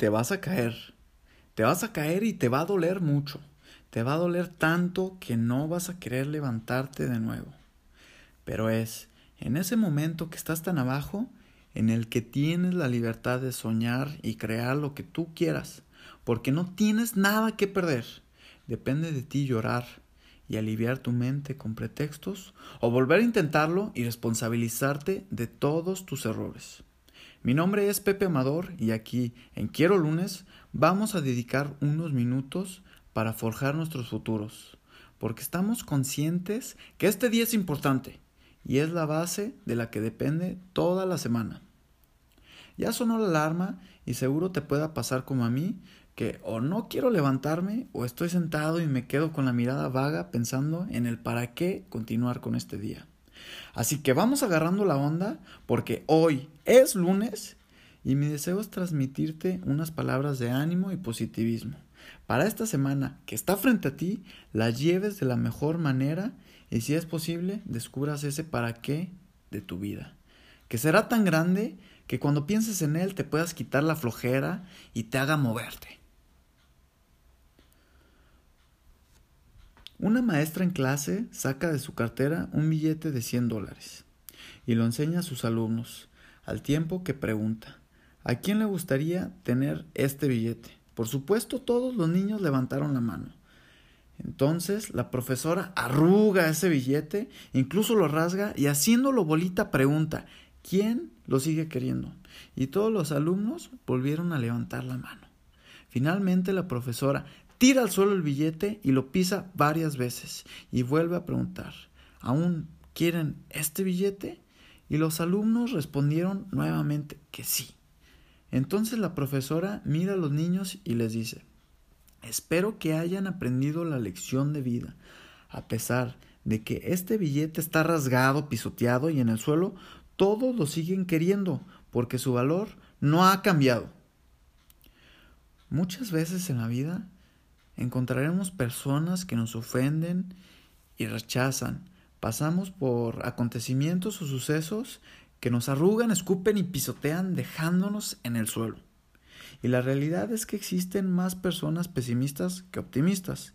te vas a caer. Te vas a caer y te va a doler mucho. Te va a doler tanto que no vas a querer levantarte de nuevo. Pero es en ese momento que estás tan abajo en el que tienes la libertad de soñar y crear lo que tú quieras, porque no tienes nada que perder. Depende de ti llorar y aliviar tu mente con pretextos o volver a intentarlo y responsabilizarte de todos tus errores. Mi nombre es Pepe Amador y aquí en Quiero Lunes vamos a dedicar unos minutos para forjar nuestros futuros, porque estamos conscientes que este día es importante y es la base de la que depende toda la semana. Ya sonó la alarma y seguro te pueda pasar como a mí, que o no quiero levantarme o estoy sentado y me quedo con la mirada vaga pensando en el para qué continuar con este día. Así que vamos agarrando la onda porque hoy es lunes y mi deseo es transmitirte unas palabras de ánimo y positivismo. Para esta semana que está frente a ti, la lleves de la mejor manera y si es posible, descubras ese para qué de tu vida, que será tan grande que cuando pienses en él te puedas quitar la flojera y te haga moverte. Una maestra en clase saca de su cartera un billete de 100 dólares y lo enseña a sus alumnos, al tiempo que pregunta, ¿a quién le gustaría tener este billete? Por supuesto, todos los niños levantaron la mano. Entonces la profesora arruga ese billete, incluso lo rasga y haciéndolo bolita pregunta, ¿quién lo sigue queriendo? Y todos los alumnos volvieron a levantar la mano. Finalmente la profesora tira al suelo el billete y lo pisa varias veces y vuelve a preguntar, ¿aún quieren este billete? Y los alumnos respondieron nuevamente que sí. Entonces la profesora mira a los niños y les dice, Espero que hayan aprendido la lección de vida, a pesar de que este billete está rasgado, pisoteado y en el suelo, todos lo siguen queriendo, porque su valor no ha cambiado. Muchas veces en la vida encontraremos personas que nos ofenden y rechazan. Pasamos por acontecimientos o sucesos que nos arrugan, escupen y pisotean dejándonos en el suelo. Y la realidad es que existen más personas pesimistas que optimistas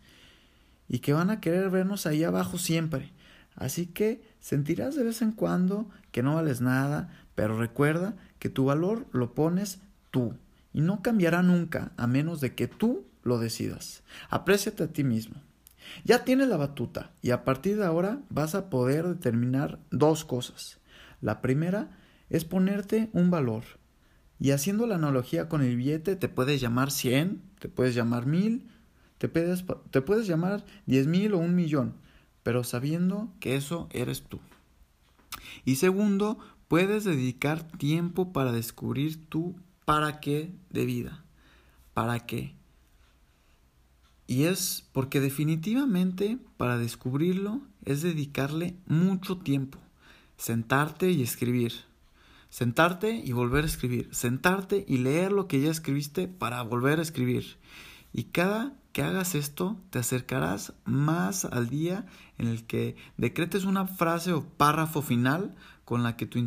y que van a querer vernos ahí abajo siempre. Así que sentirás de vez en cuando que no vales nada, pero recuerda que tu valor lo pones tú y no cambiará nunca a menos de que tú lo decidas. Apréciate a ti mismo. Ya tienes la batuta y a partir de ahora vas a poder determinar dos cosas. La primera es ponerte un valor y haciendo la analogía con el billete, te puedes llamar 100, te puedes llamar 1000, te puedes, te puedes llamar 10 mil o un millón, pero sabiendo que eso eres tú. Y segundo, puedes dedicar tiempo para descubrir tu para qué de vida. ¿Para qué? Y es porque definitivamente para descubrirlo es dedicarle mucho tiempo, sentarte y escribir. Sentarte y volver a escribir. Sentarte y leer lo que ya escribiste para volver a escribir. Y cada que hagas esto, te acercarás más al día en el que decretes una frase o párrafo final con la que, tu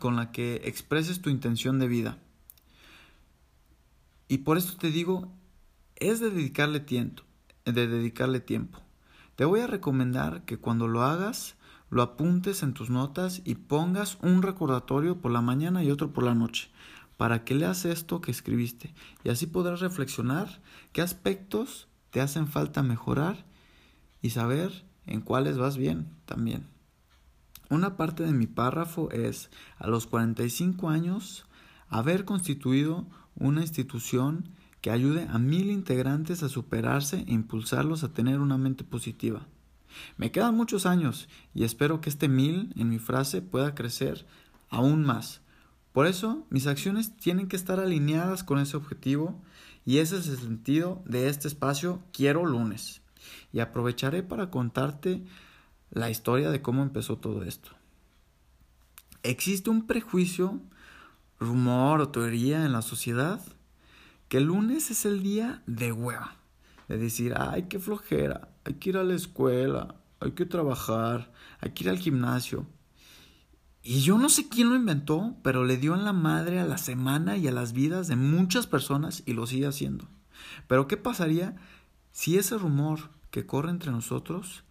con la que expreses tu intención de vida. Y por esto te digo, es de dedicarle tiempo, de dedicarle tiempo. Te voy a recomendar que cuando lo hagas, lo apuntes en tus notas y pongas un recordatorio por la mañana y otro por la noche, para que leas esto que escribiste y así podrás reflexionar qué aspectos te hacen falta mejorar y saber en cuáles vas bien también. Una parte de mi párrafo es, a los 45 años, haber constituido una institución que ayude a mil integrantes a superarse e impulsarlos a tener una mente positiva. Me quedan muchos años y espero que este mil en mi frase pueda crecer aún más. Por eso mis acciones tienen que estar alineadas con ese objetivo y ese es el sentido de este espacio Quiero lunes. Y aprovecharé para contarte la historia de cómo empezó todo esto. Existe un prejuicio, rumor o teoría en la sociedad que el lunes es el día de hueva de decir, ay, qué flojera, hay que ir a la escuela, hay que trabajar, hay que ir al gimnasio. Y yo no sé quién lo inventó, pero le dio en la madre a la semana y a las vidas de muchas personas y lo sigue haciendo. Pero ¿qué pasaría si ese rumor que corre entre nosotros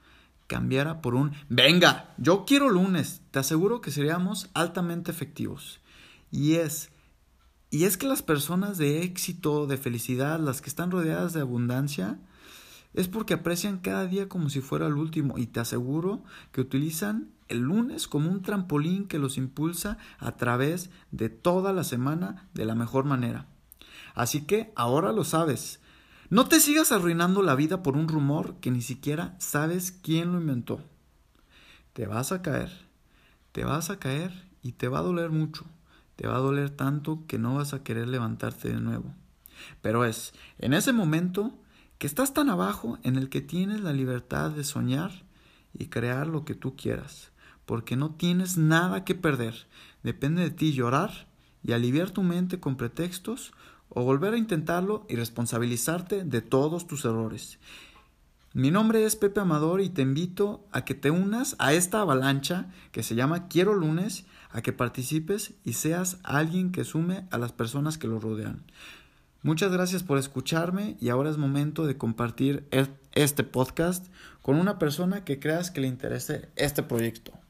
cambiara por un venga, yo quiero lunes? Te aseguro que seríamos altamente efectivos. Y es y es que las personas de éxito, de felicidad, las que están rodeadas de abundancia, es porque aprecian cada día como si fuera el último y te aseguro que utilizan el lunes como un trampolín que los impulsa a través de toda la semana de la mejor manera. Así que ahora lo sabes. No te sigas arruinando la vida por un rumor que ni siquiera sabes quién lo inventó. Te vas a caer, te vas a caer y te va a doler mucho. Te va a doler tanto que no vas a querer levantarte de nuevo. Pero es en ese momento que estás tan abajo en el que tienes la libertad de soñar y crear lo que tú quieras, porque no tienes nada que perder. Depende de ti llorar y aliviar tu mente con pretextos o volver a intentarlo y responsabilizarte de todos tus errores. Mi nombre es Pepe Amador y te invito a que te unas a esta avalancha que se llama Quiero lunes, a que participes y seas alguien que sume a las personas que lo rodean. Muchas gracias por escucharme y ahora es momento de compartir este podcast con una persona que creas que le interese este proyecto.